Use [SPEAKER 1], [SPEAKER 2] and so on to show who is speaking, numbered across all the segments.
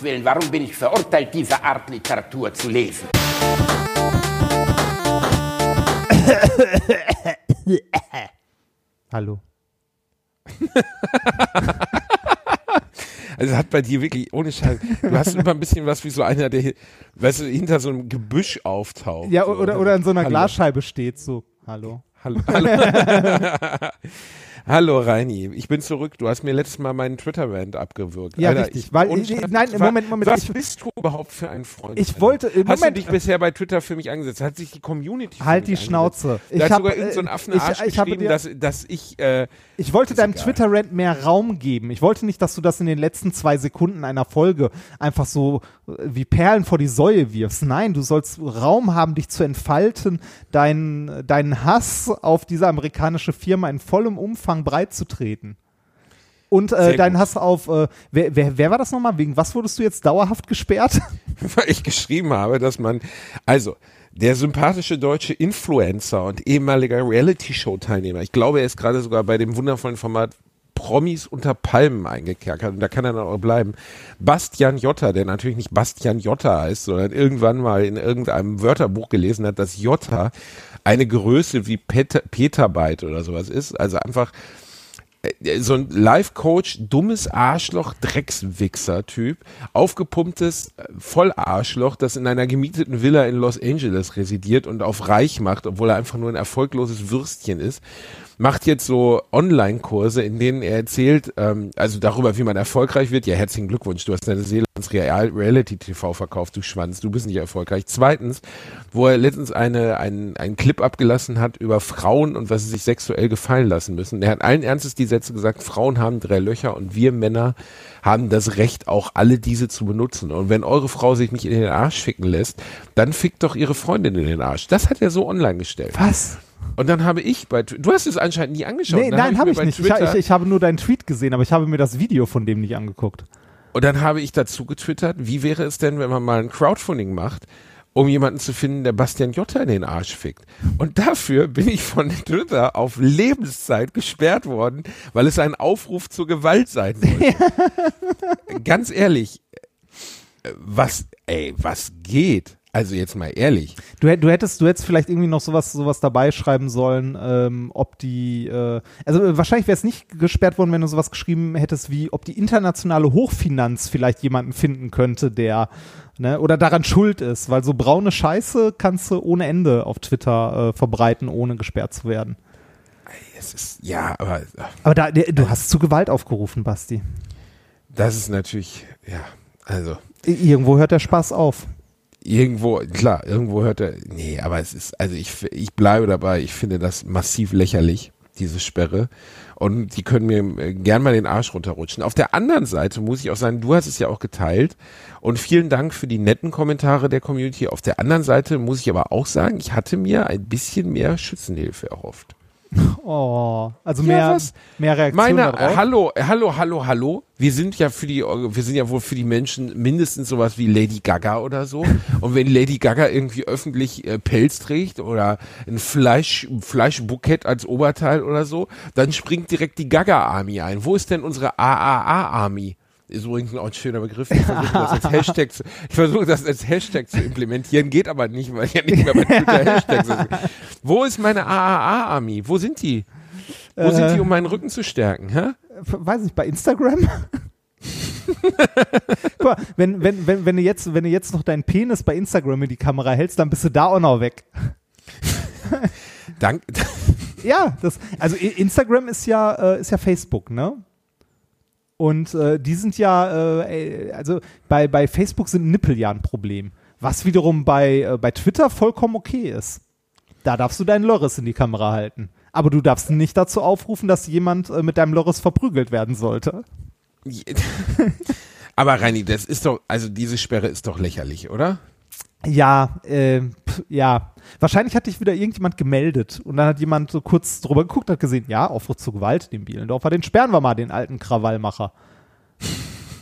[SPEAKER 1] Gottes Willen, warum bin ich verurteilt, diese Art Literatur zu lesen?
[SPEAKER 2] Hallo.
[SPEAKER 3] Also hat bei dir wirklich, ohne Scheiß, du hast immer ein bisschen was wie so einer, der, weißt du, hinter so einem Gebüsch auftaucht.
[SPEAKER 2] Ja,
[SPEAKER 3] so.
[SPEAKER 2] oder, oder in so einer
[SPEAKER 3] Hallo.
[SPEAKER 2] Glasscheibe steht so. Hallo.
[SPEAKER 3] Hallo, hallo. hallo Reini, ich bin zurück. Du hast mir letztes Mal meinen Twitter-Rant abgewürgt.
[SPEAKER 2] Ja,
[SPEAKER 3] Alter,
[SPEAKER 2] richtig.
[SPEAKER 3] Ich,
[SPEAKER 2] Weil-
[SPEAKER 3] Scheiß,
[SPEAKER 2] nein, Moment, Moment,
[SPEAKER 3] Was
[SPEAKER 2] ich-
[SPEAKER 3] bist du überhaupt für ein Freund?
[SPEAKER 2] Ich
[SPEAKER 3] Alter?
[SPEAKER 2] wollte-
[SPEAKER 3] Hast
[SPEAKER 2] Moment.
[SPEAKER 3] du dich bisher bei Twitter für mich angesetzt? Hat sich die Community
[SPEAKER 2] Halt die? Schnauze.
[SPEAKER 3] Da hat
[SPEAKER 2] hab,
[SPEAKER 3] sogar irgendein so
[SPEAKER 2] äh,
[SPEAKER 3] Affenarsch
[SPEAKER 2] ich, ich habe
[SPEAKER 3] geschrieben,
[SPEAKER 2] dir,
[SPEAKER 3] dass, dass ich, äh,
[SPEAKER 2] Ich wollte deinem. Twitter-Rant mehr Raum geben. Ich wollte nicht, dass du das in den letzten zwei Sekunden einer Folge einfach so wie Perlen vor die Säue wirfst. Nein, du sollst Raum haben, dich zu entfalten, deinen, deinen Hass auf diese amerikanische Firma in vollem Umfang breitzutreten. Und äh, deinen. Hass auf, äh, wer, wer, wer war das nochmal? Wegen was wurdest du jetzt dauerhaft gesperrt?
[SPEAKER 3] weil ich geschrieben habe, dass man, also, der sympathische deutsche Influencer und ehemaliger Reality-Show-Teilnehmer, ich glaube, er ist gerade sogar bei dem wundervollen Format Promis unter Palmen eingekerkert und da kann er dann auch bleiben. Bastian Jotta, der natürlich nicht Bastian Jotta heißt, sondern irgendwann mal in irgendeinem Wörterbuch gelesen hat, dass Jotta eine Größe wie Pet Petabyte oder sowas ist. Also einfach äh, so ein Life-Coach, dummes Arschloch, Dreckswichser-Typ, aufgepumptes Vollarschloch, das in einer gemieteten Villa in Los Angeles residiert und auf reich macht, obwohl er einfach nur ein erfolgloses Würstchen ist, macht jetzt so Online-Kurse, in denen er erzählt, ähm, also darüber, wie man erfolgreich wird. Ja, herzlichen Glückwunsch, du hast deine Seele ins Real Reality-TV verkauft, du Schwanz, du bist nicht erfolgreich. Zweitens, wo er letztens eine, einen, einen Clip abgelassen hat über Frauen und was sie sich sexuell gefallen lassen müssen. Er hat allen Ernstes die Sätze gesagt, Frauen haben drei Löcher und wir Männer haben das Recht, auch alle diese zu benutzen. Und wenn eure Frau sich nicht in den Arsch ficken lässt, dann fickt doch ihre Freundin in den Arsch. Das hat er so online gestellt.
[SPEAKER 2] Was?
[SPEAKER 3] Und dann habe ich bei, Tw- du hast es anscheinend nie angeschaut.
[SPEAKER 2] Nee, nein, habe
[SPEAKER 3] mir
[SPEAKER 2] ich nicht. Ich,
[SPEAKER 3] Twitter-
[SPEAKER 2] ich, ich habe nur deinen Tweet gesehen, aber ich habe mir das Video von dem nicht angeguckt.
[SPEAKER 3] Und dann habe ich dazu getwittert, wie wäre es denn, wenn man mal ein Crowdfunding macht, um jemanden zu finden, der Bastian Jotta in den Arsch fickt. Und dafür bin ich von Twitter auf Lebenszeit gesperrt worden, weil es ein Aufruf zur Gewalt sein sollte. Ganz ehrlich, äh, was, ey, was geht? Also jetzt mal ehrlich.
[SPEAKER 2] Du, du hättest, du hättest vielleicht irgendwie noch sowas, sowas dabei schreiben sollen, ähm, ob die, äh, also äh, wahrscheinlich wäre es nicht gesperrt worden, wenn du sowas geschrieben hättest, wie ob die internationale Hochfinanz vielleicht jemanden finden könnte, der, ne, oder daran schuld ist, weil so braune Scheiße kannst du ohne Ende auf Twitter äh, verbreiten, ohne gesperrt zu werden.
[SPEAKER 3] Es ist, ja, aber
[SPEAKER 2] Aber da, du hast zu Gewalt aufgerufen, Basti.
[SPEAKER 3] das ist natürlich, ja, also.
[SPEAKER 2] Irgendwo hört der Spaß auf.
[SPEAKER 3] Irgendwo, klar, irgendwo hört er, nee, aber es ist, also ich, ich bleibe dabei, ich finde das massiv lächerlich, diese Sperre. Und die können mir äh, gern mal den Arsch runterrutschen. Auf der anderen Seite muss ich auch sagen, du hast es ja auch geteilt. Und vielen Dank für die netten Kommentare der Community. Auf der anderen Seite muss ich aber auch sagen, ich hatte mir ein bisschen mehr Schützenhilfe erhofft.
[SPEAKER 2] Oh, also
[SPEAKER 3] Ja,
[SPEAKER 2] mehr,
[SPEAKER 3] was?
[SPEAKER 2] mehr Reaktionen
[SPEAKER 3] Meine,
[SPEAKER 2] darauf.
[SPEAKER 3] äh, hallo, äh, hallo, hallo, hallo. Wir sind ja für die, wir sind ja wohl für die Menschen mindestens sowas wie Lady Gaga oder so. Und wenn Lady Gaga irgendwie öffentlich äh, Pelz trägt oder ein Fleisch, Fleischbukett als Oberteil oder so, dann springt direkt die Gaga Army ein. Wo ist denn unsere AAA Army? Ist übrigens auch ein schöner Begriff. Ich versuche das als Hashtag zu, ich versuche das als Hashtag zu implementieren, geht aber nicht, weil ich ja nicht mehr bei Twitter Hashtags ist. Wo ist meine AAA Army? Wo sind die? Wo sind
[SPEAKER 2] Äh.
[SPEAKER 3] die, um meinen Rücken zu stärken? Hä?
[SPEAKER 2] weiß nicht, bei Instagram? Guck mal, wenn, wenn, wenn, wenn, du jetzt, wenn du jetzt noch deinen Penis bei Instagram in die Kamera hältst, dann bist du da auch noch weg.
[SPEAKER 3] Dank,
[SPEAKER 2] Ja, das, also Instagram ist ja, äh, ist ja Facebook, ne? Und äh, die sind ja, äh, also bei, bei Facebook sind Nippel ja ein Problem. Was wiederum bei, äh, bei Twitter vollkommen okay ist. Da darfst du deinen Lörres in die Kamera halten. Aber du darfst nicht dazu aufrufen, dass jemand äh, mit deinem Lörres verprügelt werden sollte.
[SPEAKER 3] aber Reini, das ist doch, also diese Sperre ist doch lächerlich, oder?
[SPEAKER 2] Ja, äh, pf, ja. Wahrscheinlich hat dich wieder irgendjemand gemeldet und dann hat jemand so kurz drüber geguckt und hat gesehen, ja, Aufruf zur Gewalt, den Bielendorfer, den sperren wir mal, den alten Krawallmacher.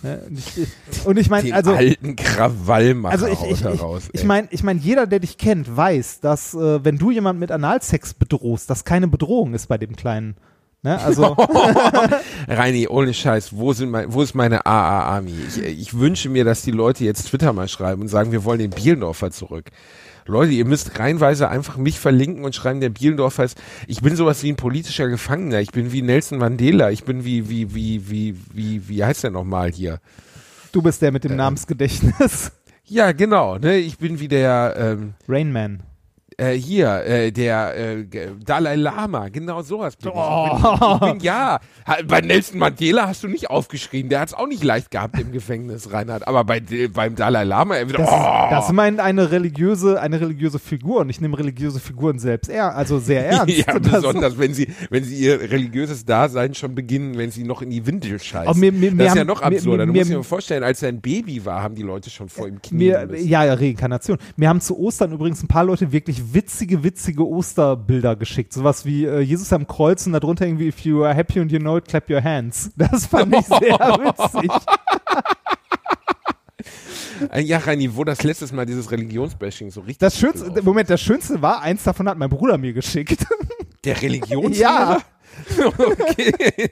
[SPEAKER 2] Ne, und ich, und ich meine,
[SPEAKER 3] Den
[SPEAKER 2] also,
[SPEAKER 3] alten Krawallmacher
[SPEAKER 2] also ich, ich, ich,
[SPEAKER 3] raus.
[SPEAKER 2] ich meine, ich mein, jeder, der dich kennt, weiß, dass äh, wenn du jemanden mit Analsex bedrohst, das keine Bedrohung ist bei dem kleinen Ne? Also
[SPEAKER 3] Reini, ohne Scheiß, wo, sind mein, wo ist meine AA-Army? Ich, ich wünsche mir, dass die Leute jetzt Twitter mal schreiben und sagen, wir wollen den Bielendorfer zurück. Leute, ihr müsst reinweise einfach mich verlinken und schreiben, der Bielendorfer ist, ich bin sowas wie ein politischer Gefangener, ich bin wie Nelson Mandela, ich bin wie, wie, wie, wie, wie, wie heißt der nochmal hier?
[SPEAKER 2] du bist der mit dem Namensgedächtnis.
[SPEAKER 3] Ja, genau, ne, ich bin wie der, ähm,
[SPEAKER 2] Rain Man.
[SPEAKER 3] Äh, hier, äh, der äh, Dalai Lama, genau sowas.
[SPEAKER 2] Oh.
[SPEAKER 3] Ich, bin, ich bin, ja, bei Nelson Mandela hast du nicht aufgeschrien, der hat es auch nicht leicht gehabt im Gefängnis, Reinhard, aber bei, beim Dalai Lama, er wieder,
[SPEAKER 2] Das,
[SPEAKER 3] oh.
[SPEAKER 2] das meint eine religiöse, eine religiöse Figur und ich nehme religiöse Figuren selbst eher, also sehr ernst.
[SPEAKER 3] Ja, besonders wenn sie, wenn sie ihr religiöses Dasein schon beginnen, wenn sie noch in die Windel scheißen.
[SPEAKER 2] Aber mir- mir-
[SPEAKER 3] das ist ja
[SPEAKER 2] haben-
[SPEAKER 3] noch
[SPEAKER 2] mir-
[SPEAKER 3] absurder. du
[SPEAKER 2] mir-
[SPEAKER 3] musst dir mal vorstellen, als er ein Baby war, haben die Leute schon vor ihm
[SPEAKER 2] Mir,
[SPEAKER 3] müssen.
[SPEAKER 2] ja, ja, Reinkarnation. Mir haben zu Ostern übrigens ein paar Leute wirklich witzige, witzige Osterbilder geschickt. Sowas wie äh, Jesus am Kreuz und darunter irgendwie, if you are happy and you know it, clap your hands. Das fand ich sehr witzig.
[SPEAKER 3] Ja, Reini, wo das letztes Mal dieses Religionsbashing so richtig.
[SPEAKER 2] Das Schönste,
[SPEAKER 3] gelaufen
[SPEAKER 2] Moment, das Schönste war, eins davon hat mein Bruder mir geschickt.
[SPEAKER 3] Der Religionslehrer?
[SPEAKER 2] Ja.
[SPEAKER 3] okay.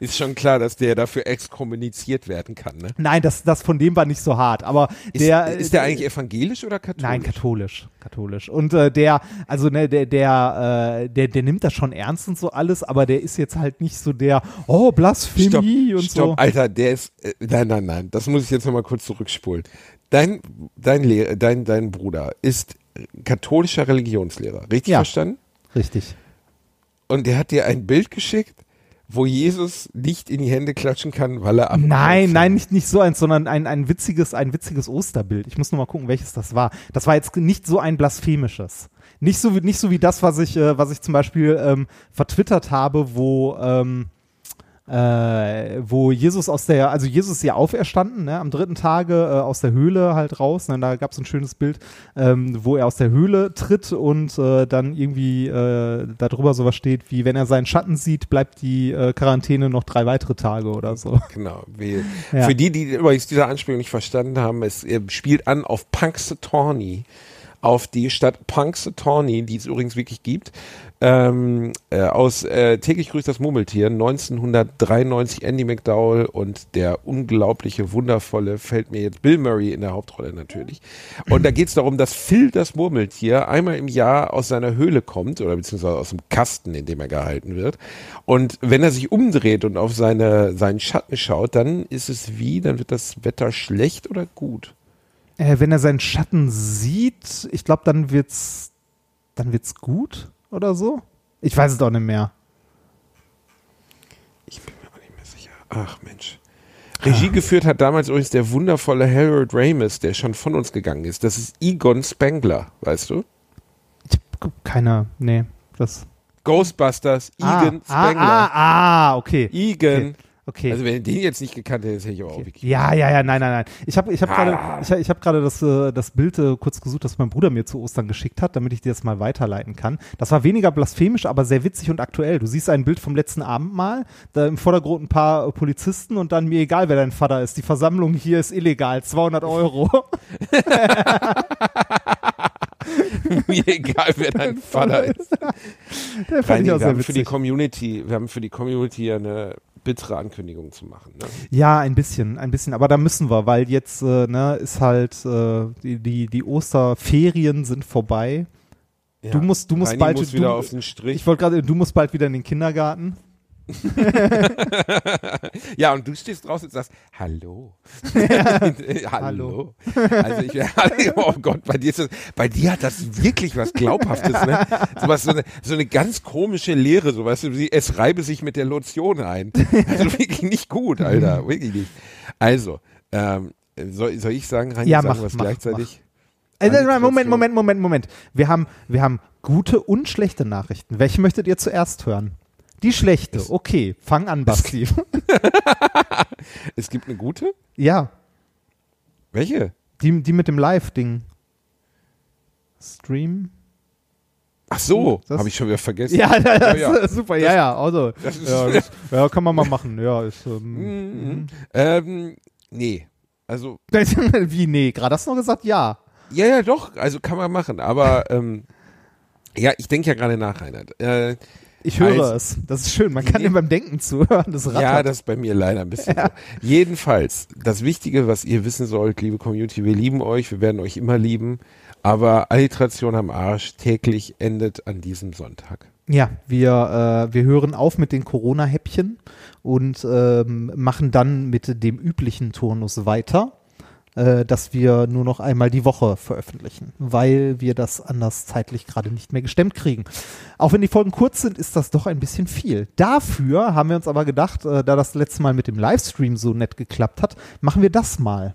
[SPEAKER 3] Ist schon klar, dass der dafür exkommuniziert werden kann, ne?
[SPEAKER 2] Nein, das, das von dem war nicht so hart, aber
[SPEAKER 3] Ist
[SPEAKER 2] der.
[SPEAKER 3] ist der eigentlich evangelisch oder katholisch?
[SPEAKER 2] Nein, katholisch, katholisch. Und äh, der, also ne, der, der, äh, der, der nimmt das schon ernst und so alles, aber der ist jetzt halt nicht so der, oh Blasphemie
[SPEAKER 3] Stopp,
[SPEAKER 2] und
[SPEAKER 3] stopp,
[SPEAKER 2] so.
[SPEAKER 3] Alter, der ist, äh, nein, nein, nein, das muss ich jetzt nochmal kurz zurückspulen. Dein, dein, Lehr dein, dein Bruder ist katholischer Religionslehrer, richtig
[SPEAKER 2] Ja.
[SPEAKER 3] verstanden?
[SPEAKER 2] Richtig.
[SPEAKER 3] Und der hat dir ein Bild geschickt, wo Jesus nicht in die Hände klatschen kann, weil er am
[SPEAKER 2] Nein, nein, nicht, nicht so eins, sondern ein, ein witziges, ein witziges Osterbild. Ich muss nur mal gucken, welches das war. Das war jetzt nicht so ein blasphemisches. Nicht so wie, nicht so wie das, was ich, äh, was ich zum Beispiel ähm, vertwittert habe, wo, ähm, äh, wo Jesus aus der, also Jesus ist ja auferstanden, ne, am dritten Tage äh, aus der Höhle halt raus. Ne, da gab es ein schönes Bild, ähm, wo er aus der Höhle tritt und äh, dann irgendwie äh, darüber sowas steht, wie wenn er seinen Schatten sieht, bleibt die äh, Quarantäne noch drei weitere Tage oder so.
[SPEAKER 3] Genau. Wie,
[SPEAKER 2] Ja.
[SPEAKER 3] Für die, die übrigens diese Anspielung nicht verstanden haben, es äh, spielt an auf Punxsutawney, auf die Stadt Punxsutawney, die es übrigens wirklich gibt, ähm, äh, aus äh, täglich grüßt das Murmeltier 1993 Andy McDowell und der unglaubliche, wundervolle, fällt mir jetzt Bill Murray in der Hauptrolle natürlich. Und da geht es darum, dass Phil das Murmeltier einmal im Jahr aus seiner Höhle kommt oder beziehungsweise aus dem Kasten, in dem er gehalten wird. Und wenn er sich umdreht und auf seine, seinen Schatten schaut, dann ist es wie, dann wird das Wetter schlecht oder gut.
[SPEAKER 2] Äh, wenn er seinen Schatten sieht, ich glaube, dann wird's, dann wird's gut oder so. Ich weiß es auch nicht mehr.
[SPEAKER 3] Ich bin mir auch nicht mehr sicher. Ach Mensch. Regie geführt hat damals übrigens der wundervolle Harold Ramis, der schon von uns gegangen ist. Das ist Egon Spengler, weißt du?
[SPEAKER 2] Ich hab keine, nee, das.
[SPEAKER 3] Ghostbusters, Egon
[SPEAKER 2] ah,
[SPEAKER 3] Spengler.
[SPEAKER 2] ah, ah, ah, okay.
[SPEAKER 3] Egon.
[SPEAKER 2] Okay.
[SPEAKER 3] Also wenn du den jetzt nicht gekannt hättest, hätte ich auch wirklich.
[SPEAKER 2] ja, ja, ja, nein, nein, nein. Ich habe ich hab
[SPEAKER 3] Ah.
[SPEAKER 2] gerade ich, hab- ich hab gerade das, äh, das Bild äh, kurz gesucht, das mein Bruder mir zu Ostern geschickt hat, damit ich dir das mal weiterleiten kann. Das war weniger blasphemisch, aber sehr witzig und aktuell. Du siehst ein Bild vom letzten Abendmahl, da im Vordergrund ein paar äh, Polizisten und dann mir egal, wer dein Vater ist. Die Versammlung hier ist illegal, 200 Euro.
[SPEAKER 3] Mir egal, wer dein Vater ist.
[SPEAKER 2] Der fand
[SPEAKER 3] Reini,
[SPEAKER 2] ich auch
[SPEAKER 3] wir
[SPEAKER 2] sehr
[SPEAKER 3] haben für die
[SPEAKER 2] witzig.
[SPEAKER 3] Community, wir haben für die Community eine bittere Ankündigung zu machen. Ne?
[SPEAKER 2] Ja, ein bisschen, ein bisschen, aber da müssen wir, weil jetzt äh, ne, ist halt äh, die, die, die Osterferien sind vorbei.
[SPEAKER 3] Ja.
[SPEAKER 2] Du musst, du musst
[SPEAKER 3] Reini
[SPEAKER 2] bald
[SPEAKER 3] muss
[SPEAKER 2] du,
[SPEAKER 3] wieder auf den Strich.
[SPEAKER 2] Ich wollte gerade, du musst bald wieder in den Kindergarten.
[SPEAKER 3] ja, und du stehst draußen und sagst, hallo. hallo. Also ich, oh Gott, bei dir, ist das, bei dir hat das wirklich was Glaubhaftes, ne? So, was, so, eine, so eine ganz komische Lehre, so weißt du, es reibe sich mit der Lotion ein. Also wirklich nicht gut, Alter, wirklich nicht. Also, ähm, soll, soll ich sagen, Reini,
[SPEAKER 2] Ja,
[SPEAKER 3] sagen
[SPEAKER 2] mach,
[SPEAKER 3] wir es
[SPEAKER 2] mach,
[SPEAKER 3] gleichzeitig?
[SPEAKER 2] Äh,
[SPEAKER 3] Alliteration.
[SPEAKER 2] Moment, Moment, Moment, Moment. Wir haben, wir haben gute und schlechte Nachrichten. Welche möchtet ihr zuerst hören? Die schlechte.
[SPEAKER 3] Es-
[SPEAKER 2] Okay, fang an, Basti.
[SPEAKER 3] Es gibt eine gute?
[SPEAKER 2] ja,
[SPEAKER 3] Welche?
[SPEAKER 2] die, die mit dem Live-Ding. Stream?
[SPEAKER 3] Ach so,
[SPEAKER 2] Das-
[SPEAKER 3] habe ich schon wieder vergessen.
[SPEAKER 2] Ja, das
[SPEAKER 3] ja.
[SPEAKER 2] ist super. ja, ja, also.
[SPEAKER 3] Das ist,
[SPEAKER 2] Ja, das, ja, kann man mal machen. Ja, ist. Ähm,
[SPEAKER 3] Mhm. ähm, nee, also
[SPEAKER 2] Wie, nee, gerade hast du noch gesagt, ja.
[SPEAKER 3] Ja, ja, doch, also kann man machen, aber ähm, ja, ich denke ja gerade nach, Reinhard. Äh,
[SPEAKER 2] Ich höre
[SPEAKER 3] Also-
[SPEAKER 2] es. Das ist schön. Man kann dem beim Denken zuhören. Das rattert.
[SPEAKER 3] Ja, das ist bei mir leider ein bisschen so. Jedenfalls, das Wichtige, was ihr wissen sollt, liebe Community, wir lieben euch, wir werden euch immer lieben, aber Alliteration am Arsch täglich endet an diesem Sonntag.
[SPEAKER 2] Ja, wir, äh, wir hören auf mit den Corona-Häppchen und ähm, machen dann mit dem üblichen Turnus weiter, äh, dass wir nur noch einmal die Woche veröffentlichen, weil wir das anders zeitlich gerade nicht mehr gestemmt kriegen. Auch wenn die Folgen kurz sind, ist das doch ein bisschen viel. Dafür haben wir uns aber gedacht, äh, da das letzte Mal mit dem Livestream so nett geklappt hat, machen wir das mal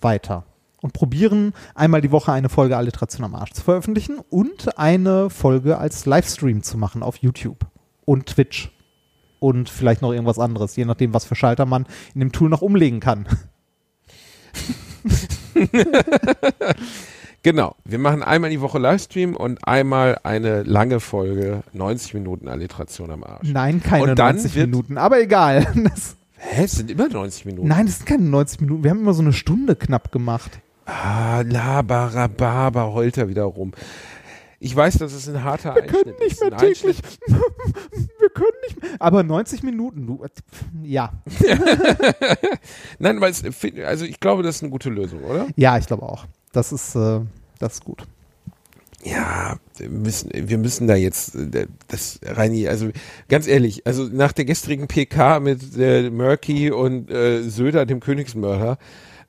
[SPEAKER 2] weiter und probieren einmal die Woche eine Folge Alliteration am Arsch zu veröffentlichen und eine Folge als Livestream zu machen auf YouTube und Twitch und vielleicht noch irgendwas anderes, je nachdem, was für Schalter man in dem Tool noch umlegen kann.
[SPEAKER 3] Genau, wir machen einmal die Woche Livestream und einmal eine lange Folge, 90 Minuten Alliteration am Arsch.
[SPEAKER 2] Nein, keine
[SPEAKER 3] Und dann
[SPEAKER 2] 90
[SPEAKER 3] wird-
[SPEAKER 2] Minuten, aber egal. Das,
[SPEAKER 3] Hä, es sind immer 90 Minuten.
[SPEAKER 2] nein, das sind keine 90 Minuten. Wir haben immer so eine Stunde knapp gemacht.
[SPEAKER 3] Ah, Labarababa heult er wieder rum. Ich weiß, dass es ein harter
[SPEAKER 2] Wir
[SPEAKER 3] Einschnitt
[SPEAKER 2] können nicht mehr täglich. Wir können nicht mehr. Aber 90 Minuten, du. Ja.
[SPEAKER 3] Nein, weil es, also ich glaube, das ist eine gute Lösung, oder?
[SPEAKER 2] Ja, ich glaube auch. Das ist, äh, das ist gut.
[SPEAKER 3] Ja, wir müssen, wir müssen da jetzt, äh, das, Reini, also ganz ehrlich, also nach der gestrigen PK mit äh, Murky und äh, Söder, dem Königsmörder,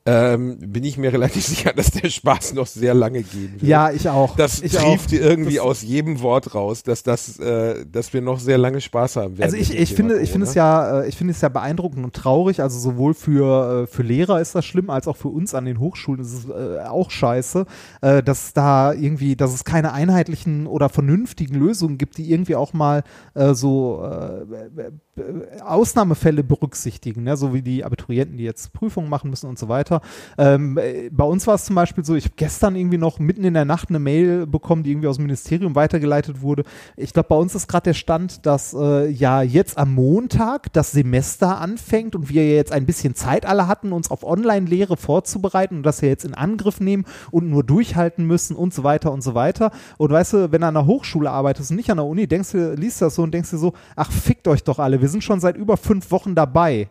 [SPEAKER 3] ähm, bin ich mir relativ sicher, dass der Spaß noch sehr lange gehen wird.
[SPEAKER 2] Ja, ich auch.
[SPEAKER 3] Das
[SPEAKER 2] ich
[SPEAKER 3] trieft irgendwie
[SPEAKER 2] Das-
[SPEAKER 3] aus jedem Wort raus, dass das, äh, dass wir noch sehr lange Spaß haben werden.
[SPEAKER 2] Also ich, ich finde, ich finde es
[SPEAKER 3] Corona.
[SPEAKER 2] ja, äh, ich finde es ja beeindruckend und traurig. Also sowohl für, äh, für Lehrer ist das schlimm, als auch für uns an den Hochschulen ist es äh, auch scheiße, äh, dass da irgendwie, dass es keine einheitlichen oder vernünftigen Lösungen gibt, die irgendwie auch mal äh, so Ausnahmefälle berücksichtigen, ne? so wie die Abiturienten, die jetzt Prüfungen machen müssen und so weiter. Ähm, äh, bei uns war es zum Beispiel so, ich habe gestern irgendwie noch mitten in der Nacht eine Mail bekommen, die irgendwie aus dem Ministerium weitergeleitet wurde. Ich glaube, bei uns ist gerade der Stand, dass äh, ja jetzt am Montag das Semester anfängt und wir jetzt ein bisschen Zeit alle hatten, uns auf Online-Lehre vorzubereiten und das ja jetzt in Angriff nehmen und nur durchhalten müssen und so weiter und so weiter. Und weißt du, wenn du an der Hochschule arbeitest und nicht an der Uni, denkst du, liest das so und denkst dir so, ach, fickt euch doch alle, wir sind schon seit über fünf Wochen dabei.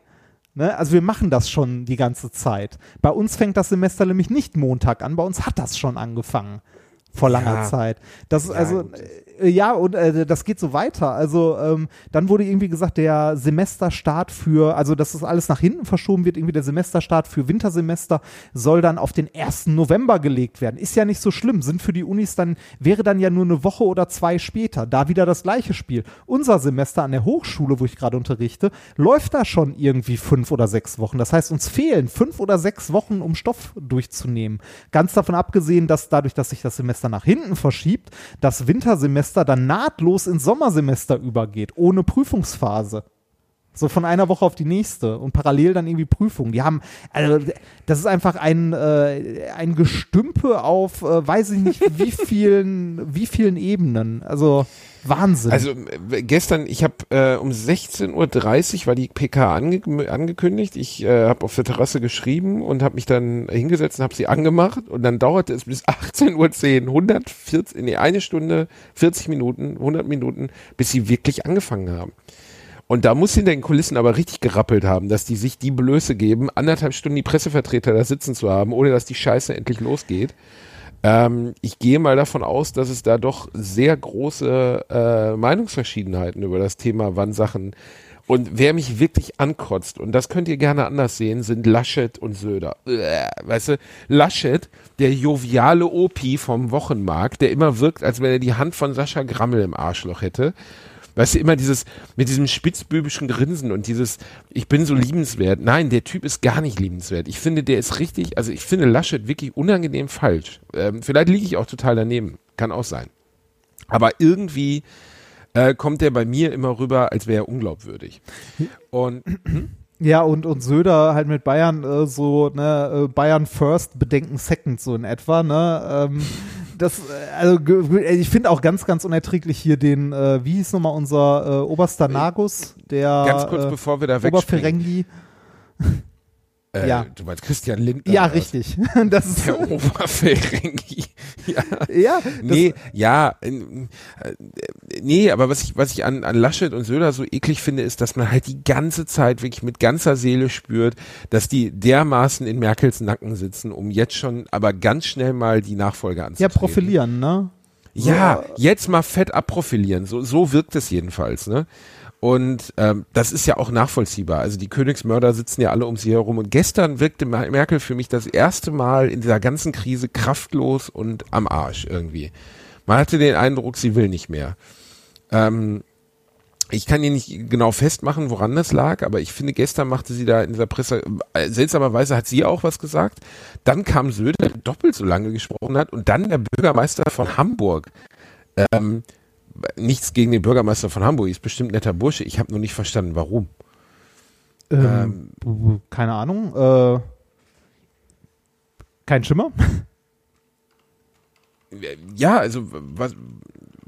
[SPEAKER 2] Ne? Also wir machen das schon die ganze Zeit. Bei uns fängt das Semester nämlich nicht Montag an, bei uns hat das schon angefangen. Vor langer
[SPEAKER 3] Ja.
[SPEAKER 2] Zeit. Das ist
[SPEAKER 3] Ja,
[SPEAKER 2] also,
[SPEAKER 3] gut.
[SPEAKER 2] Äh, ja, und äh, das geht so weiter. Also ähm, dann wurde irgendwie gesagt, der Semesterstart für, also dass das alles nach hinten verschoben wird, irgendwie der Semesterstart für Wintersemester soll dann auf den 1. November gelegt werden. Ist ja nicht so schlimm, sind für die Unis dann, wäre dann ja nur eine Woche oder zwei später. Da wieder das gleiche Spiel. Unser Semester an der Hochschule, wo ich gerade unterrichte, läuft da schon irgendwie fünf oder sechs Wochen. Das heißt, uns fehlen fünf oder sechs Wochen, um Stoff durchzunehmen. Ganz davon abgesehen, dass dadurch, dass sich das Semester nach hinten verschiebt, das Wintersemester dann nahtlos ins Sommersemester übergeht, ohne Prüfungsphase. So von einer Woche auf die nächste und parallel dann irgendwie Prüfungen. Die haben, also das ist einfach ein, äh, ein Gestümpe auf, äh, weiß ich nicht, wie vielen, wie vielen Ebenen. Also Wahnsinn.
[SPEAKER 3] Also äh, gestern, ich habe äh, um 16.30 Uhr war die PK ange angekündigt. Ich äh, habe auf der Terrasse geschrieben und habe mich dann hingesetzt und habe sie angemacht und dann dauerte es bis 18.10 Uhr, 140, nee, eine Stunde, 40 Minuten, 100 Minuten, bis sie wirklich angefangen haben. Und da muss hinter den Kulissen aber richtig gerappelt haben, dass die sich die Blöße geben, anderthalb Stunden die Pressevertreter da sitzen zu haben, ohne dass die Scheiße endlich losgeht. Ähm, ich gehe mal davon aus, dass es da doch sehr große äh, Meinungsverschiedenheiten über das Thema, wann Sachen. Und wer mich wirklich ankotzt, und das könnt ihr gerne anders sehen, sind Laschet und Söder. Uäh, weißt du, Laschet, der joviale Opi vom Wochenmarkt, der immer wirkt, als wenn er die Hand von Sascha Grammel im Arschloch hätte. Weißt du, immer dieses, mit diesem spitzbübischen Grinsen und dieses, ich bin so liebenswert. Nein, der Typ ist gar nicht liebenswert. Ich finde, der ist richtig, also ich finde Laschet wirklich unangenehm falsch. Ähm, vielleicht liege ich auch total daneben. Kann auch sein. Aber irgendwie äh, kommt der bei mir immer rüber, als wäre er unglaubwürdig. Und
[SPEAKER 2] Ja, und, und Söder halt mit Bayern äh, so, ne, äh, Bayern first, Bedenken second, so in etwa, ne? Ähm, das, äh, also äh, ich finde auch ganz, ganz unerträglich hier den, äh, wie hieß nochmal unser äh, Oberster Nagus, der
[SPEAKER 3] ganz kurz
[SPEAKER 2] äh,
[SPEAKER 3] bevor wir da wegspringen. Äh,
[SPEAKER 2] ja.
[SPEAKER 3] Du meinst Christian Lindner.
[SPEAKER 2] Ja, richtig. Das ist,
[SPEAKER 3] Der Oberferengi.
[SPEAKER 2] ja, das,
[SPEAKER 3] Nee, ja, äh, äh, nee, aber was ich, was ich an, an Laschet und Söder so eklig finde, ist, dass man halt die ganze Zeit wirklich mit ganzer Seele spürt, dass die dermaßen in Merkels Nacken sitzen, um jetzt schon aber ganz schnell mal die Nachfolge
[SPEAKER 2] ja,
[SPEAKER 3] anzutreten.
[SPEAKER 2] profilieren, ne?
[SPEAKER 3] Ja, jetzt mal fett abprofilieren. So, so wirkt es jedenfalls, ne? Und ähm, das ist ja auch nachvollziehbar. Also die Königsmörder sitzen ja alle um sie herum. Und gestern wirkte Mer- Merkel für mich das erste Mal in dieser ganzen Krise kraftlos und am Arsch irgendwie. Man hatte den Eindruck, sie will nicht mehr. Ähm, ich kann hier nicht genau festmachen, woran das lag, aber ich finde, gestern machte sie da in dieser Presse, äh, seltsamerweise hat sie auch was gesagt. Dann kam Söder, der doppelt so lange gesprochen hat, und dann der Bürgermeister von Hamburg. Ähm, nichts gegen den Bürgermeister von Hamburg, ist bestimmt netter Bursche. Ich habe nur nicht verstanden, warum.
[SPEAKER 2] Ähm, keine Ahnung. Äh, kein Schimmer.
[SPEAKER 3] Ja, also was,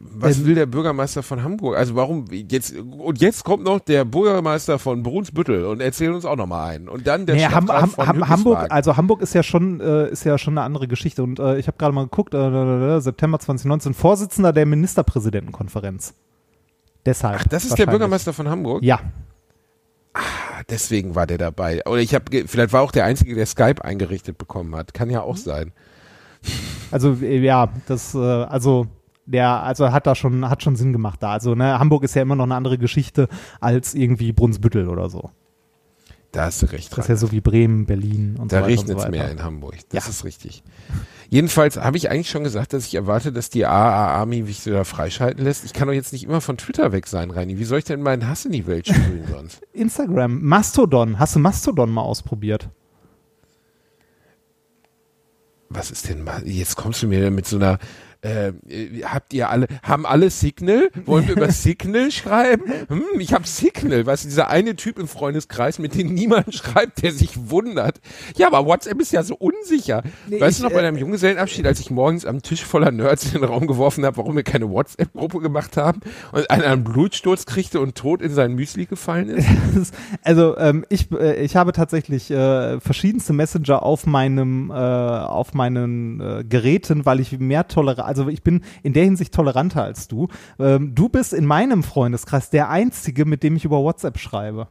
[SPEAKER 3] was
[SPEAKER 2] Ähm,
[SPEAKER 3] will der Bürgermeister von Hamburg? Also warum jetzt und jetzt kommt noch der Bürgermeister von Brunsbüttel und erzählt uns auch noch mal einen und dann der
[SPEAKER 2] Nee, Ham, Ham,
[SPEAKER 3] von
[SPEAKER 2] Ham, Hamburg, also Hamburg ist ja schon, äh, ist ja schon eine andere Geschichte. Und äh, ich habe gerade mal geguckt, äh, September 2019, Vorsitzender der Ministerpräsidentenkonferenz. Deshalb.
[SPEAKER 3] Ach, das ist der. Bürgermeister von Hamburg.
[SPEAKER 2] Ja.
[SPEAKER 3] Ah, Deswegen war der dabei. Oder ich habe vielleicht war auch der einzige, der Skype eingerichtet bekommen hat. Kann ja auch
[SPEAKER 2] Mhm.
[SPEAKER 3] sein.
[SPEAKER 2] Also äh, ja, das, äh, also der, also hat da schon, hat schon Sinn gemacht da. Also ne, Hamburg ist ja immer noch eine andere Geschichte als irgendwie Brunsbüttel oder so.
[SPEAKER 3] Da hast du recht.
[SPEAKER 2] Das ist ja so wie Bremen, Berlin und
[SPEAKER 3] da
[SPEAKER 2] so weiter.
[SPEAKER 3] regnet
[SPEAKER 2] und
[SPEAKER 3] es
[SPEAKER 2] so
[SPEAKER 3] mehr in Hamburg. Das
[SPEAKER 2] Ja.
[SPEAKER 3] ist richtig. Jedenfalls habe ich eigentlich schon gesagt, dass ich erwarte, dass die AA Army mich da freischalten lässt. Ich kann doch jetzt nicht immer von Twitter weg sein, Reini. Wie soll ich denn meinen Hass in die Welt sprühen sonst?
[SPEAKER 2] Instagram, Mastodon. Hast du Mastodon mal ausprobiert?
[SPEAKER 3] Was ist denn mal? Jetzt kommst du mir mit so einer. Äh, äh, habt ihr alle, haben alle Signal? Wollen wir über Signal schreiben? Hm, ich habe Signal, weißt du, dieser eine Typ im Freundeskreis, mit dem niemand schreibt, der sich wundert. Ja, aber WhatsApp ist ja so unsicher.
[SPEAKER 2] Nee,
[SPEAKER 3] weißt
[SPEAKER 2] ich,
[SPEAKER 3] du noch bei
[SPEAKER 2] äh,
[SPEAKER 3] deinem Junggesellenabschied, als ich morgens am Tisch voller Nerds in den Raum geworfen habe, warum wir keine WhatsApp-Gruppe gemacht haben und einer einen Blutsturz kriegte und tot in sein Müsli gefallen ist?
[SPEAKER 2] Also ähm, ich, äh, ich habe tatsächlich äh, verschiedenste Messenger auf meinem äh, auf meinen äh, Geräten, weil ich mehr tolerant, also ich bin in der Hinsicht toleranter als du. Ähm, du bist in meinem Freundeskreis der einzige, mit dem ich über WhatsApp schreibe.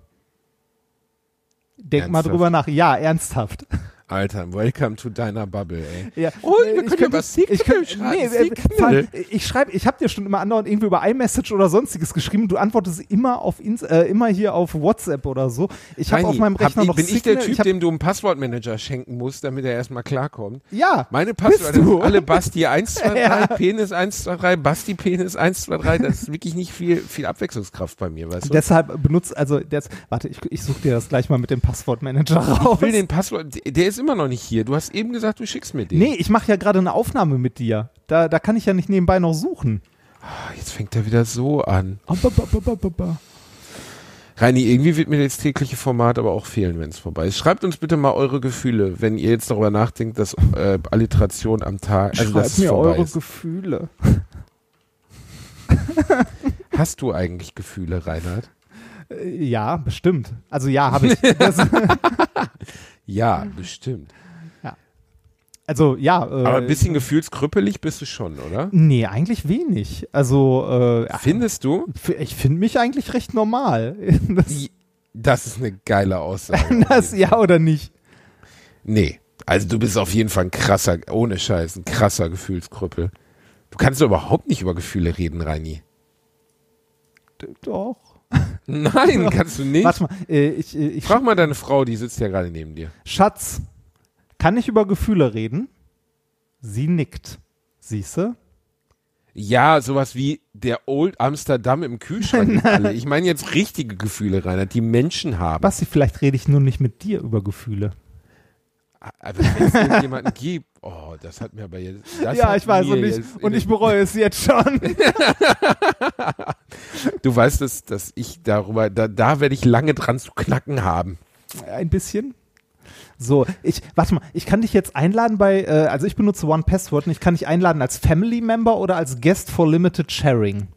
[SPEAKER 2] Denk mal
[SPEAKER 3] Ernsthaft?
[SPEAKER 2] drüber nach. Ja, ernsthaft.
[SPEAKER 3] Alter, welcome to deiner Bubble, ey.
[SPEAKER 2] Ja,
[SPEAKER 3] Oh, wir
[SPEAKER 2] äh,
[SPEAKER 3] können
[SPEAKER 2] könnte-
[SPEAKER 3] über
[SPEAKER 2] ich könnte-
[SPEAKER 3] schreiben,
[SPEAKER 2] nee, äh, allem, ich schreibe, ich habe dir schon immer andauernd irgendwie über iMessage oder sonstiges geschrieben. Du antwortest immer auf Ins äh, immer hier auf WhatsApp oder so. Ich habe auf meinem
[SPEAKER 3] hab
[SPEAKER 2] Rechner
[SPEAKER 3] ich,
[SPEAKER 2] noch
[SPEAKER 3] bin ich
[SPEAKER 2] Signal.
[SPEAKER 3] der Typ,
[SPEAKER 2] hab,
[SPEAKER 3] dem du einen Passwortmanager schenken musst, damit er erstmal klarkommt?
[SPEAKER 2] ja,
[SPEAKER 3] Meine Passwörter sind alle Basti 123,
[SPEAKER 2] Ja.
[SPEAKER 3] Penis 123, Basti Penis 123. Das ist wirklich nicht viel, viel Abwechslungskraft bei mir, weißt du?
[SPEAKER 2] deshalb benutzt also das, warte, ich, ich suche dir das gleich mal mit dem Passwortmanager raus.
[SPEAKER 3] ich will den Passwort, der ist immer noch nicht hier. Du hast eben gesagt, du schickst mir den.
[SPEAKER 2] nee, ich mache ja gerade eine Aufnahme mit dir. Da, da kann ich ja nicht nebenbei noch suchen.
[SPEAKER 3] Ah, Jetzt fängt er wieder so an. Reini, irgendwie wird mir das tägliche Format aber auch fehlen, wenn es vorbei ist. Schreibt uns bitte mal eure Gefühle, wenn ihr jetzt darüber nachdenkt, dass äh, Alliteration am Tag, also
[SPEAKER 2] Schreibt mir eure
[SPEAKER 3] ist.
[SPEAKER 2] Gefühle.
[SPEAKER 3] Hast du eigentlich Gefühle, Reinhard?
[SPEAKER 2] Äh, Ja, bestimmt. Also ja, habe ich.
[SPEAKER 3] Ja, bestimmt.
[SPEAKER 2] also ja. Äh,
[SPEAKER 3] Aber ein bisschen gefühlskrüppelig bist du schon, oder?
[SPEAKER 2] Nee, eigentlich wenig. Also äh,
[SPEAKER 3] Findest du?
[SPEAKER 2] ich finde mich eigentlich recht normal. Das,
[SPEAKER 3] Das ist eine geile Aussage.
[SPEAKER 2] das ja oder nicht?
[SPEAKER 3] Nee. Also du bist auf jeden Fall ein krasser, ohne Scheiß, ein krasser Gefühlskrüppel. Du kannst doch überhaupt nicht über Gefühle reden, Reini.
[SPEAKER 2] Doch.
[SPEAKER 3] Nein, kannst du nicht.
[SPEAKER 2] Warte mal, äh, ich, äh, ich
[SPEAKER 3] Frag mal deine Frau, die sitzt ja gerade neben dir.
[SPEAKER 2] Schatz, kann ich über Gefühle reden? Sie nickt. Siehste?
[SPEAKER 3] Ja, sowas wie der Old Amsterdam im Kühlschrank. alle. Ich meine jetzt richtige Gefühle, Reinhard, die Menschen haben.
[SPEAKER 2] Basti, vielleicht rede ich nur nicht mit dir über Gefühle.
[SPEAKER 3] Aber wenn es irgendjemanden gibt, oh, das hat mir aber jetzt. Das
[SPEAKER 2] ja, ich weiß und ich, und ich bereue es jetzt schon.
[SPEAKER 3] Du weißt, dass, dass ich darüber, da, da werde ich lange dran zu knacken haben.
[SPEAKER 2] Ein bisschen. So, ich, warte mal, ich kann dich jetzt einladen bei, äh, also ich benutze One Password und ich kann dich einladen als Family Member oder als Guest for Limited Sharing.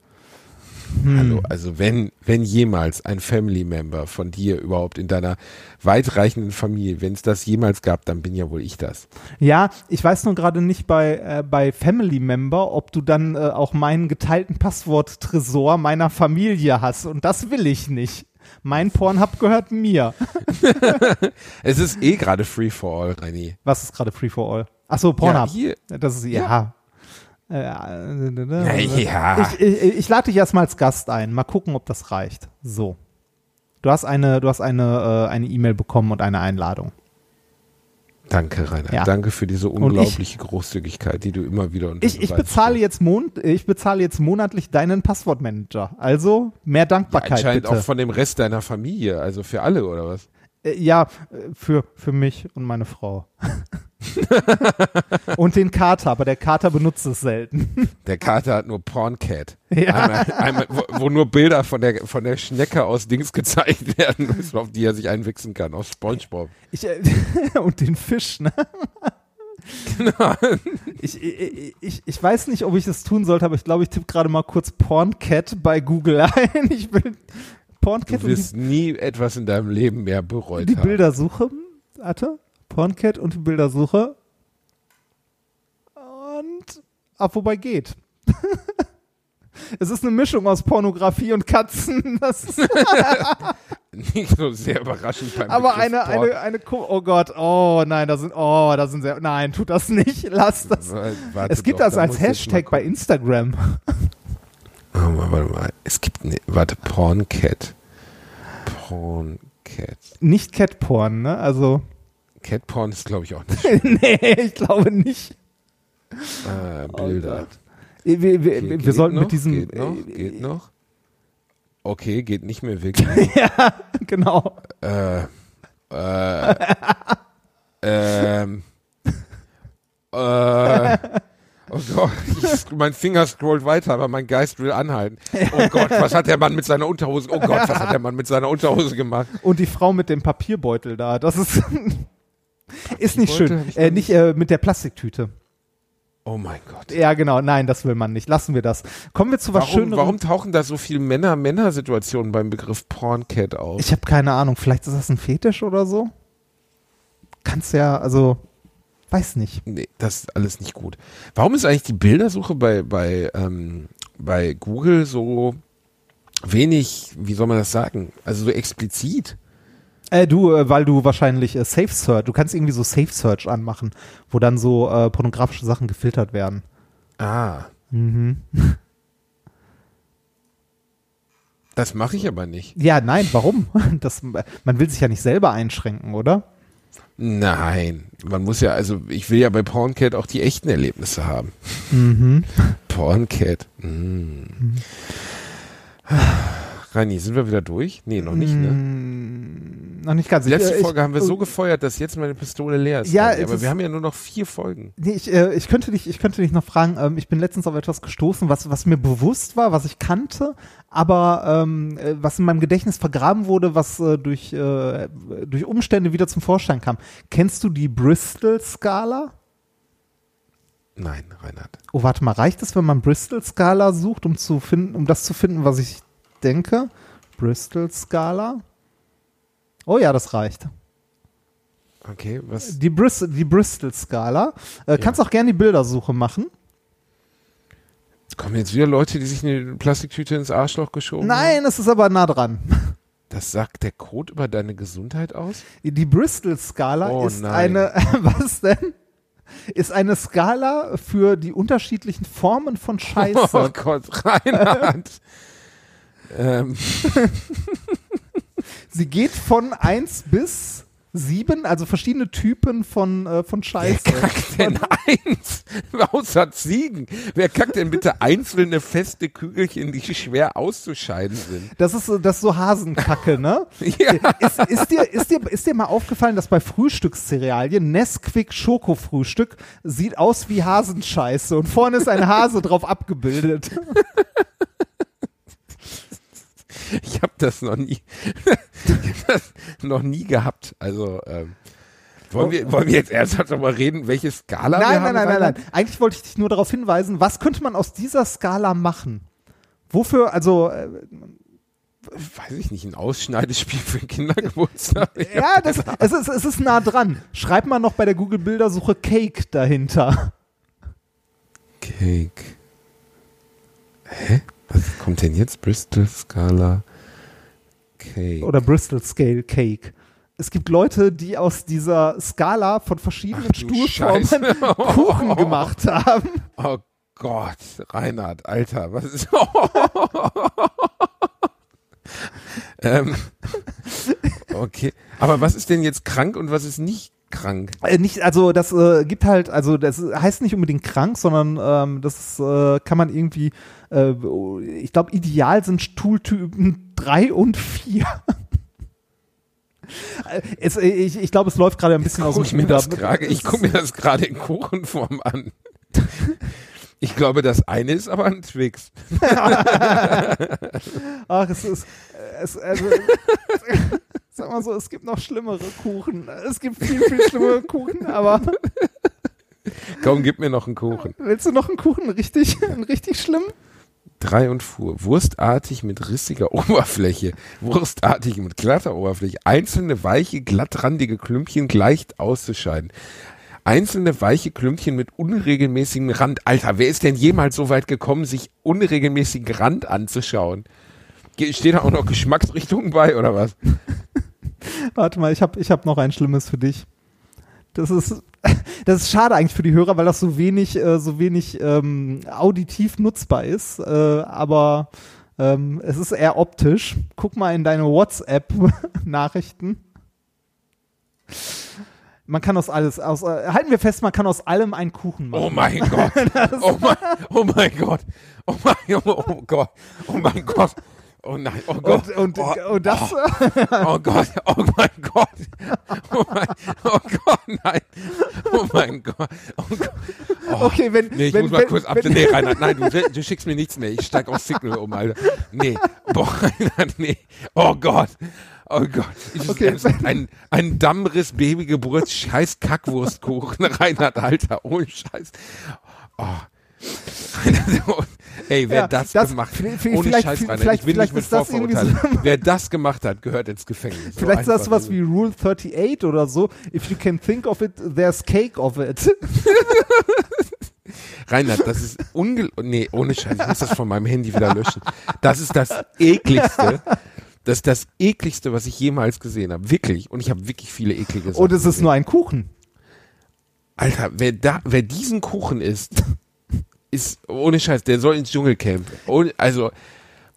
[SPEAKER 3] Hallo, also wenn, wenn jemals ein Family Member von dir überhaupt in deiner weitreichenden Familie, wenn es das jemals gab, dann bin ja wohl ich das.
[SPEAKER 2] Ja, ich weiß nur gerade nicht bei, äh, bei Family Member, ob du dann äh, auch meinen geteilten Passwort-Tresor meiner Familie hast. Und das will ich nicht. Mein Pornhub gehört mir.
[SPEAKER 3] Es ist eh gerade Free for All, Reini.
[SPEAKER 2] Was ist gerade Free for All? Ach so, Pornhub.
[SPEAKER 3] Ja.
[SPEAKER 2] Das ist, ja. Äh, äh,
[SPEAKER 3] Ja.
[SPEAKER 2] Ich, ich, ich lade dich erstmal als Gast ein. Mal gucken, ob das reicht. So. Du hast eine, du hast eine, äh, eine E-Mail bekommen und eine Einladung.
[SPEAKER 3] Danke, Rainer.
[SPEAKER 2] Ja.
[SPEAKER 3] Danke für diese unglaubliche Großzügigkeit, die du immer wieder unter
[SPEAKER 2] Ich, ich bezahle jetzt Mon ich bezahle jetzt monatlich deinen Passwortmanager. Also mehr Dankbarkeit
[SPEAKER 3] Anscheinend
[SPEAKER 2] bitte.
[SPEAKER 3] auch von dem Rest deiner Familie, also für alle, oder was?
[SPEAKER 2] Äh, Ja, äh, für, für mich und meine Frau. und den Kater, aber der Kater benutzt es selten.
[SPEAKER 3] Der Kater hat nur Porncat.
[SPEAKER 2] Ja.
[SPEAKER 3] Einmal, einmal, wo, wo nur Bilder von der, von der Schnecke aus Dings gezeigt werden müssen, auf die er sich einwichsen kann, aus Spongebob.
[SPEAKER 2] Ich, äh, und den Fisch, ne?
[SPEAKER 3] Genau.
[SPEAKER 2] Ich, ich, ich, ich weiß nicht, ob ich das tun sollte, aber ich glaube, ich tippe gerade mal kurz Porncat bei Google ein. Ich will Porncat
[SPEAKER 3] Du
[SPEAKER 2] und
[SPEAKER 3] wirst nie etwas in deinem Leben mehr bereut
[SPEAKER 2] die, die
[SPEAKER 3] haben.
[SPEAKER 2] Bildersuche. Warte. Porncat und die Bildersuche. Und ab wobei geht. es ist eine Mischung aus Pornografie und Katzen. Das
[SPEAKER 3] Nicht so sehr überraschend beim
[SPEAKER 2] aber
[SPEAKER 3] Begriff
[SPEAKER 2] eine,
[SPEAKER 3] Porn.
[SPEAKER 2] eine, eine, oh Gott, oh nein, da sind, oh, da sind sehr, nein, tut das nicht, lass das.
[SPEAKER 3] Warte
[SPEAKER 2] Es gibt
[SPEAKER 3] doch,
[SPEAKER 2] das
[SPEAKER 3] da
[SPEAKER 2] als Hashtag bei. Instagram.
[SPEAKER 3] Warte mal, warte mal. Es gibt, ne, warte, Porncat. Porncat.
[SPEAKER 2] Nicht Catporn, ne? Also,
[SPEAKER 3] Catporn ist, glaube ich, auch nicht.
[SPEAKER 2] nee, ich glaube nicht.
[SPEAKER 3] Äh,
[SPEAKER 2] Oh
[SPEAKER 3] Bilder.
[SPEAKER 2] Wir, wir, wir,
[SPEAKER 3] Okay,
[SPEAKER 2] wir sollten
[SPEAKER 3] noch,
[SPEAKER 2] mit diesem,
[SPEAKER 3] Geht noch,
[SPEAKER 2] äh,
[SPEAKER 3] geht noch. Okay, geht nicht mehr wirklich.
[SPEAKER 2] genau.
[SPEAKER 3] äh, äh, ähm, äh, oh Gott, ich, mein Finger scrollt weiter, aber mein Geist will anhalten. Oh Gott, was hat der Mann mit seiner Unterhose, oh Gott, was hat der Mann mit seiner Unterhose gemacht?
[SPEAKER 2] Und die Frau mit dem Papierbeutel da, das ist, ist nicht schön. Äh, nicht äh, mit der Plastiktüte.
[SPEAKER 3] Oh mein Gott.
[SPEAKER 2] Ja, genau, nein, das will man nicht. Lassen wir das. Kommen wir zu was
[SPEAKER 3] Warum,
[SPEAKER 2] Schönerem.
[SPEAKER 3] warum tauchen da so viele Männer-Männer-Situationen beim Begriff Porncat auf?
[SPEAKER 2] Ich habe keine Ahnung, vielleicht ist das ein Fetisch oder so? Kannst ja, also, weiß nicht.
[SPEAKER 3] Nee, das ist alles nicht gut. Warum ist eigentlich die Bildersuche bei, bei, ähm, bei Google so wenig, wie soll man das sagen, also so explizit?
[SPEAKER 2] Äh, du, äh, weil du wahrscheinlich äh, Safe Search, du kannst irgendwie so Safe Search anmachen, wo dann so äh, pornografische Sachen gefiltert werden.
[SPEAKER 3] Ah,
[SPEAKER 2] Mhm.
[SPEAKER 3] das mache ich aber nicht.
[SPEAKER 2] Ja, nein, warum? Das, man will sich ja nicht selber einschränken, oder?
[SPEAKER 3] Nein, man muss ja, also ich will ja bei Porncat auch die echten Erlebnisse haben.
[SPEAKER 2] Mhm.
[SPEAKER 3] Porncat. Mm. Rani, sind wir wieder durch? Nee, noch nicht, ne?
[SPEAKER 2] Mm, Noch nicht ganz.
[SPEAKER 3] Die letzte
[SPEAKER 2] Ich, äh,
[SPEAKER 3] Folge
[SPEAKER 2] ich,
[SPEAKER 3] haben wir so gefeuert, dass jetzt meine Pistole leer ist.
[SPEAKER 2] Ja, es
[SPEAKER 3] aber
[SPEAKER 2] ist-
[SPEAKER 3] wir haben ja nur noch vier Folgen.
[SPEAKER 2] Nee, ich, äh, ich, könnte dich, ich könnte dich noch fragen, ähm, ich bin letztens auf etwas gestoßen, was, was mir bewusst war, was ich kannte, aber ähm, äh, was in meinem Gedächtnis vergraben wurde, was äh, durch, äh, durch Umstände wieder zum Vorschein kam. Kennst du die Bristol-Skala?
[SPEAKER 3] Nein, Reinhard.
[SPEAKER 2] Oh, warte mal, reicht es, wenn man Bristol-Skala sucht, um zu finden, um das zu finden, was ich denke? Bristol-Skala? Oh ja, das reicht.
[SPEAKER 3] Okay, was?
[SPEAKER 2] Die, Bris die Bristol-Skala. Äh, Kannst auch gerne die Bildersuche machen.
[SPEAKER 3] Kommen jetzt wieder Leute, die sich eine Plastiktüte ins Arschloch geschoben haben?
[SPEAKER 2] Nein, es ist aber nah dran.
[SPEAKER 3] Das sagt der Code über deine Gesundheit aus?
[SPEAKER 2] Die Bristol-Skala
[SPEAKER 3] Oh
[SPEAKER 2] ist
[SPEAKER 3] nein.
[SPEAKER 2] eine, was denn? Ist eine Skala für die unterschiedlichen Formen von Scheiße.
[SPEAKER 3] Oh Gott, Reinhard. Ähm,
[SPEAKER 2] Sie geht von 1 bis 7, also verschiedene Typen von, äh, von
[SPEAKER 3] wer
[SPEAKER 2] Scheiße.
[SPEAKER 3] kackt denn eins? Außer Ziegen. Wer kackt denn bitte einzelne feste Kügelchen, die schwer auszuscheiden sind?
[SPEAKER 2] Das ist, so- das ist so Hasenkacke, ne?
[SPEAKER 3] Ja.
[SPEAKER 2] Ist, ist, dir, ist, dir, ist dir mal aufgefallen, dass bei Frühstückscerealien Nesquik Schokofrühstück sieht aus wie Hasenscheiße und vorne ist ein Hase drauf abgebildet.
[SPEAKER 3] Das noch nie, das noch nie gehabt. Also ähm, wollen, wir, wollen wir jetzt ernsthaft darüber reden, welche Skala wir
[SPEAKER 2] Nein,
[SPEAKER 3] haben?
[SPEAKER 2] nein, nein, nein, nein. Eigentlich wollte ich dich nur darauf hinweisen, was könnte man aus dieser Skala machen? Wofür, also, äh,
[SPEAKER 3] Weiß ich nicht, ein Ausschneidespiel für Kindergeburtstag.
[SPEAKER 2] ja, das, es, ist, es ist nah dran. Schreib mal noch bei der Google-Bildersuche Cake dahinter.
[SPEAKER 3] Cake. Hä? Was kommt denn jetzt? Bristol Scala Cake.
[SPEAKER 2] Oder Bristol Scale Cake. Es gibt Leute, die aus dieser Skala von verschiedenen
[SPEAKER 3] Ach
[SPEAKER 2] Stuhlformen. Kuchen gemacht haben.
[SPEAKER 3] Oh Gott, Reinhard, Alter, was ist. ähm, okay, aber was ist denn jetzt krank und was ist nicht krank?
[SPEAKER 2] Äh, nicht, also das äh, gibt halt, also das heißt nicht unbedingt krank, sondern ähm, das äh, kann man irgendwie, äh, ich glaube, ideal sind Stuhltypen 3 und 4. Äh, Es, ich ich glaube, es läuft gerade ein bisschen aus dem
[SPEAKER 3] gerade, ich gucke mir das gerade in Kuchenform an. Ich glaube, das eine ist aber ein Twix.
[SPEAKER 2] Ach, es ist, es, also, sag mal so, es gibt noch schlimmere Kuchen. Es gibt viel, viel schlimmere Kuchen, aber
[SPEAKER 3] Komm, gib mir noch einen Kuchen.
[SPEAKER 2] willst du noch einen Kuchen richtig, einen richtig schlimm?
[SPEAKER 3] Drei und Fuhr. Wurstartig mit rissiger Oberfläche. Wurstartig mit glatter Oberfläche. Einzelne weiche, glattrandige Klümpchen leicht auszuscheiden. Einzelne weiche Klümpchen mit unregelmäßigem Rand. Alter, wer ist denn jemals so weit gekommen, sich unregelmäßigen Rand anzuschauen? Ge- Steht da auch noch Geschmacksrichtungen bei oder was?
[SPEAKER 2] Warte mal, ich habe ich hab noch ein Schlimmes für dich. Das ist, das ist schade eigentlich für die Hörer, weil das so wenig, äh, so wenig ähm, auditiv nutzbar ist. Äh, aber ähm, es ist eher optisch. Guck mal in deine WhatsApp-Nachrichten. Man kann aus alles, aus, äh, halten wir fest, man kann aus allem einen Kuchen machen.
[SPEAKER 3] Oh mein Gott. Oh mein, oh mein Gott. Oh mein, oh, oh Gott. Oh mein Gott. Oh nein. Oh Gott.
[SPEAKER 2] Und, und,
[SPEAKER 3] oh,
[SPEAKER 2] und das,
[SPEAKER 3] Oh Gott, oh mein Gott. Oh mein, oh Gott, nein. Oh mein Gott. Oh Gott. Oh.
[SPEAKER 2] okay, wenn,
[SPEAKER 3] Nee, ich
[SPEAKER 2] wenn,
[SPEAKER 3] muss mal
[SPEAKER 2] wenn,
[SPEAKER 3] kurz ab.
[SPEAKER 2] wenn,
[SPEAKER 3] Nee, Reinhard, nein, du, du schickst mir nichts mehr. Ich steig auf Signal um, Alter. Nee. Boah, Reinhard, nee. Oh Gott. Oh Gott. Ich
[SPEAKER 2] Okay.
[SPEAKER 3] ein, ein Dammriss Babygeburt Scheiß Kackwurstkuchen. Reinhard, Alter. Ohne Scheiß. Oh. Ey, wer
[SPEAKER 2] Ja,
[SPEAKER 3] das,
[SPEAKER 2] das-
[SPEAKER 3] gemacht hat, ohne Scheiß,
[SPEAKER 2] vielleicht-
[SPEAKER 3] ich
[SPEAKER 2] vielleicht
[SPEAKER 3] nicht mit
[SPEAKER 2] das irgendwie so-
[SPEAKER 3] Vorverurteilen. Wer das gemacht hat, gehört ins Gefängnis. So
[SPEAKER 2] Vielleicht ist das
[SPEAKER 3] einfach.
[SPEAKER 2] was wie Rule 38 oder so. If you can think of it, there's cake of it.
[SPEAKER 3] Reinhard, das ist ungel... Nee, ohne Scheiß, ich muss das von meinem Handy wieder löschen. Das ist das ekligste, das ist das ekligste, was ich jemals gesehen habe. Wirklich. Und ich habe wirklich viele eklige Sachen
[SPEAKER 2] Und es ist
[SPEAKER 3] gesehen.
[SPEAKER 2] nur ein Kuchen.
[SPEAKER 3] Alter, wer da, wer diesen Kuchen isst, ist, ohne Scheiß, der soll ins Dschungelcamp. Ohne, also,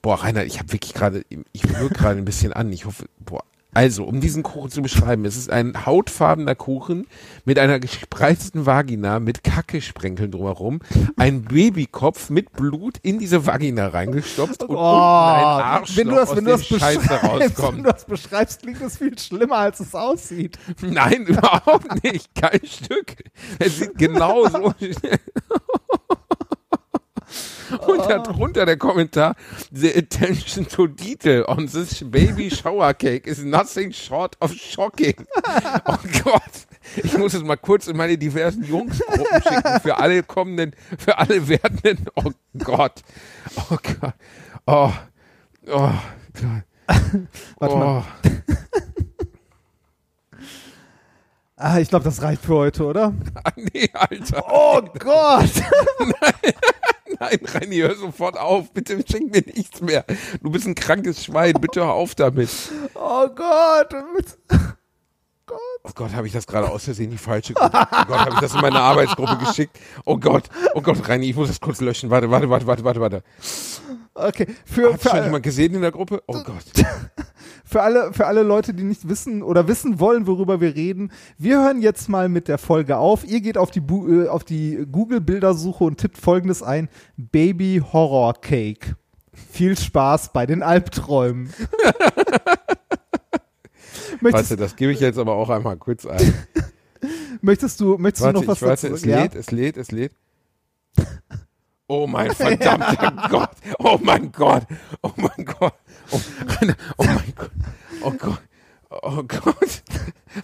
[SPEAKER 3] boah, Reinhard, ich habe wirklich gerade, ich wirke gerade ein bisschen an. Ich hoffe, boah, also, um diesen Kuchen zu beschreiben, es ist ein hautfarbener Kuchen mit einer gespreizten Vagina mit Kackesprenkeln drumherum, ein Babykopf mit Blut in diese Vagina reingestopft und unten ein Arschloch,
[SPEAKER 2] wenn du das,
[SPEAKER 3] aus
[SPEAKER 2] wenn du das
[SPEAKER 3] Scheiße
[SPEAKER 2] beschreibst, wenn du das beschreibst, klingt das viel schlimmer, als es aussieht.
[SPEAKER 3] Nein, überhaupt nicht. Kein Stück. Es sieht genau so. Und darunter der Kommentar, the attention to detail on this baby shower cake is nothing short of shocking. Oh Gott. Ich muss es mal kurz in meine diversen Jungsgruppen schicken für alle kommenden, für alle werdenden. Oh Gott. Oh Gott. Oh. Oh Gott.
[SPEAKER 2] Warte mal.
[SPEAKER 3] Oh.
[SPEAKER 2] Ah, ich glaube, das reicht für heute, oder?
[SPEAKER 3] Ah, nee, Alter.
[SPEAKER 2] Oh Gott!
[SPEAKER 3] Nein, Reini, hör sofort auf. Bitte schick mir nichts mehr. Du bist ein krankes Schwein. Bitte hör auf damit.
[SPEAKER 2] Oh Gott!
[SPEAKER 3] Oh Gott, habe ich das gerade aus Versehen die falsche Gruppe. Oh Gott, habe ich das in meine Arbeitsgruppe geschickt. Oh Gott, oh Gott, Reini, ich muss das kurz löschen. Warte, warte, warte, warte, warte, warte.
[SPEAKER 2] Okay, für,
[SPEAKER 3] Hat schon jemand gesehen in der Gruppe? Oh Gott.
[SPEAKER 2] für, alle, für alle Leute, die nicht wissen oder wissen wollen, worüber wir reden, wir hören jetzt mal mit der Folge auf. Ihr geht auf die, Bu- äh, auf die Google-Bildersuche und tippt folgendes ein: Baby Horror Cake. Viel Spaß bei den Albträumen. möchtest,
[SPEAKER 3] Warte, das gebe ich jetzt aber auch einmal kurz ein.
[SPEAKER 2] möchtest du, möchtest
[SPEAKER 3] Warte,
[SPEAKER 2] du noch was
[SPEAKER 3] ich warte,
[SPEAKER 2] dazu
[SPEAKER 3] es
[SPEAKER 2] Ja?
[SPEAKER 3] lädt, es lädt, es lädt. Oh mein verdammter Gott. Oh mein Gott. Oh mein Gott. Oh, oh mein Gott. Oh Gott. Oh Gott.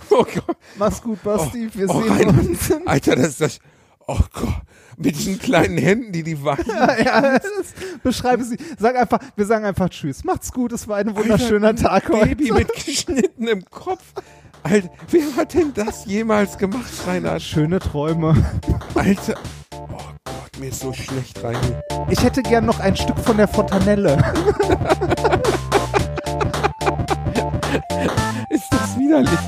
[SPEAKER 3] Oh Gott.
[SPEAKER 2] Mach's gut, Basti. Wir
[SPEAKER 3] oh,
[SPEAKER 2] sehen
[SPEAKER 3] Rainer.
[SPEAKER 2] uns.
[SPEAKER 3] Alter, das ist das. Oh Gott. Mit diesen kleinen Händen, die die weinen.
[SPEAKER 2] ja, das beschreibe sie. Sag einfach, wir sagen einfach Tschüss. Macht's gut, es war ein wunderschöner
[SPEAKER 3] Alter,
[SPEAKER 2] Tag
[SPEAKER 3] ein
[SPEAKER 2] heute.
[SPEAKER 3] Baby mit geschnittenem Kopf. Alter, wer hat denn das jemals gemacht, Reinhard?
[SPEAKER 2] Schöne Träume.
[SPEAKER 3] Alter. Oh Gott, mir ist so schlecht rein.
[SPEAKER 2] Ich hätte gern noch ein Stück von der Fontanelle.
[SPEAKER 3] Ist das widerlich.